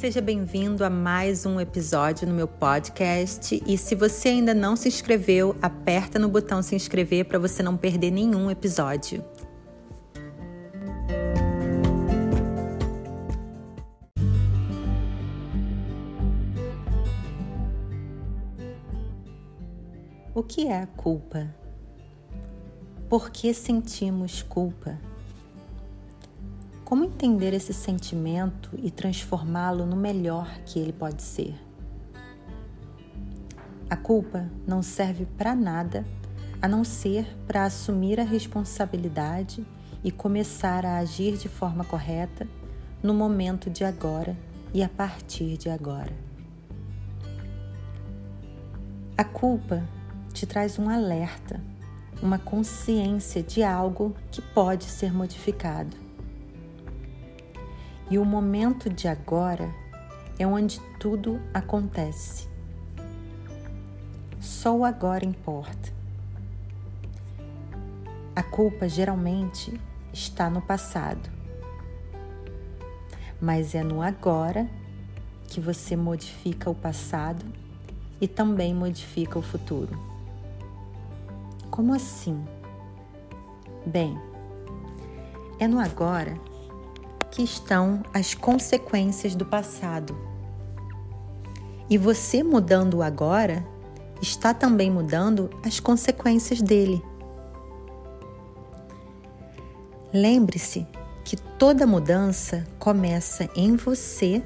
Seja bem-vindo a mais um episódio no meu podcast. E se você ainda não se inscreveu, aperta no botão se inscrever para você não perder nenhum episódio. O que é a culpa? Por que sentimos culpa? Como entender esse sentimento e transformá-lo no melhor que ele pode ser? A culpa não serve para nada a não ser para assumir a responsabilidade e começar a agir de forma correta no momento de agora e a partir de agora. A culpa te traz um alerta, uma consciência de algo que pode ser modificado. E o momento de agora é onde tudo acontece. Só o agora importa. A culpa geralmente está no passado, mas é no agora que você modifica o passado e também modifica o futuro. Como assim? Bem, é no agora que estão as consequências do passado. E você mudando agora está também mudando as consequências dele. Lembre-se que toda mudança começa em você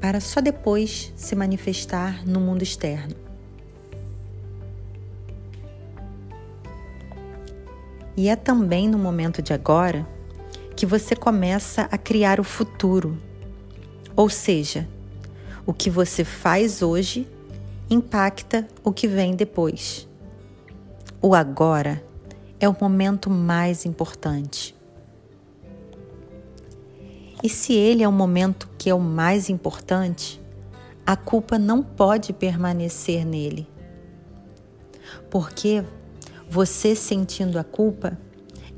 para só depois se manifestar no mundo externo. E é também no momento de agora que você começa a criar o futuro. Ou seja, o que você faz hoje impacta o que vem depois. O agora é o momento mais importante. E se ele é o momento que é o mais importante, a culpa não pode permanecer nele. Porque você sentindo a culpa,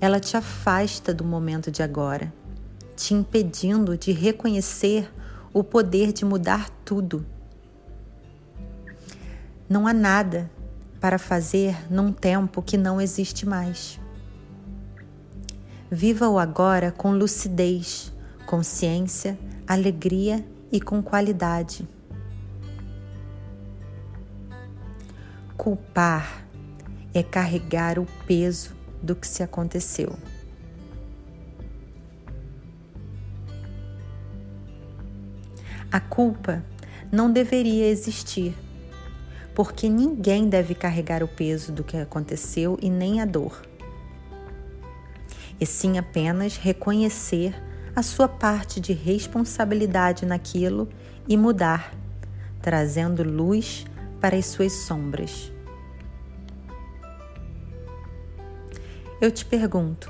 ela te afasta do momento de agora, te impedindo de reconhecer o poder de mudar tudo. Não há nada para fazer num tempo que não existe mais. Viva o agora com lucidez, consciência, alegria e com qualidade. Culpar é carregar o peso do que se aconteceu. A culpa não deveria existir, porque ninguém deve carregar o peso do que aconteceu e nem a dor. E sim apenas reconhecer a sua parte de responsabilidade naquilo e mudar, trazendo luz para as suas sombras. Eu te pergunto: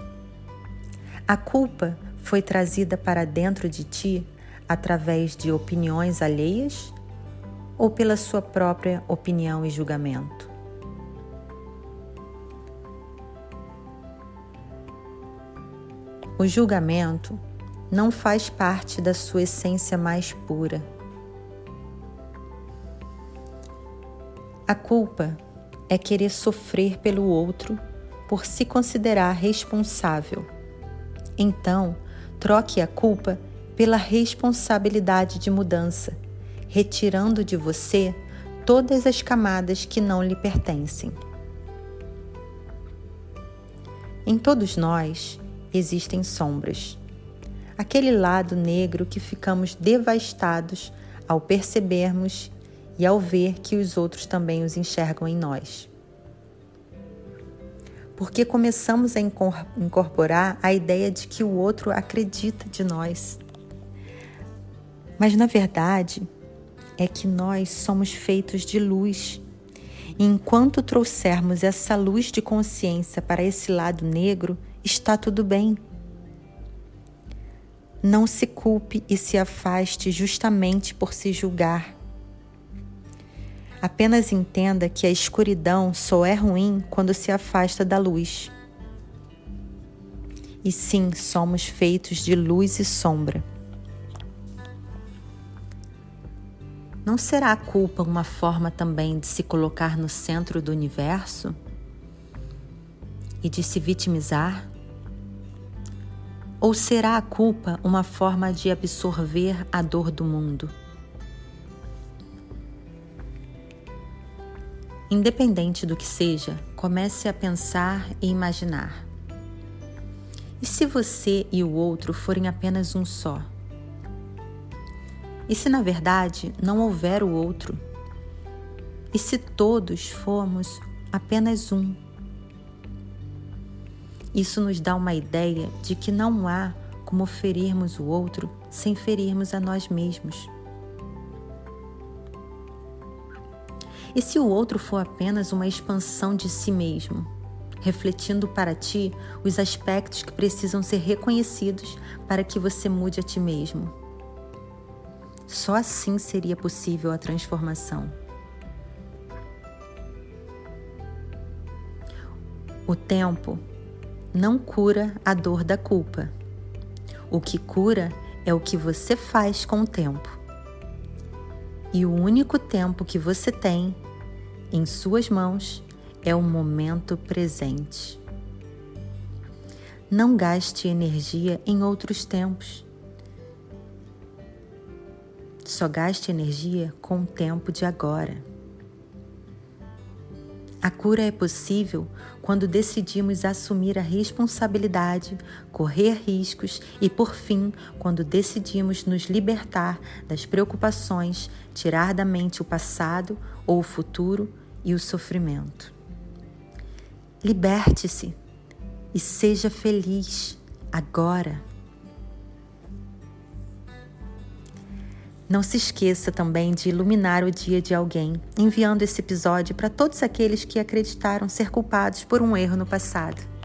a culpa foi trazida para dentro de ti através de opiniões alheias ou pela sua própria opinião e julgamento? O julgamento não faz parte da sua essência mais pura. A culpa é querer sofrer pelo outro por se considerar responsável. Então, troque a culpa pela responsabilidade de mudança, retirando de você todas as camadas que não lhe pertencem. Em todos nós existem sombras. Aquele lado negro que ficamos devastados ao percebermos e ao ver que os outros também os enxergam em nós. Porque começamos a incorporar a ideia de que o outro acredita de nós. Mas na verdade, é que nós somos feitos de luz. E enquanto trouxermos essa luz de consciência para esse lado negro, está tudo bem. Não se culpe e se afaste justamente por se julgar. Apenas entenda que a escuridão só é ruim quando se afasta da luz. E sim, somos feitos de luz e sombra. Não será a culpa uma forma também de se colocar no centro do universo e de se vitimizar? Ou será a culpa uma forma de absorver a dor do mundo? Independente do que seja, comece a pensar e imaginar. E se você e o outro forem apenas um só? E se na verdade não houver o outro? E se todos formos apenas um? Isso nos dá uma ideia de que não há como ferirmos o outro sem ferirmos a nós mesmos. E se o outro for apenas uma expansão de si mesmo, refletindo para ti os aspectos que precisam ser reconhecidos para que você mude a ti mesmo? Só assim seria possível a transformação. O tempo não cura a dor da culpa. O que cura é o que você faz com o tempo. E o único tempo que você tem em suas mãos é o momento presente. Não gaste energia em outros tempos. Só gaste energia com o tempo de agora. A cura é possível quando decidimos assumir a responsabilidade, correr riscos e, por fim, quando decidimos nos libertar das preocupações, tirar da mente o passado ou o futuro e o sofrimento. Liberte-se e seja feliz agora. Não se esqueça também de iluminar o dia de alguém, enviando esse episódio para todos aqueles que acreditaram ser culpados por um erro no passado.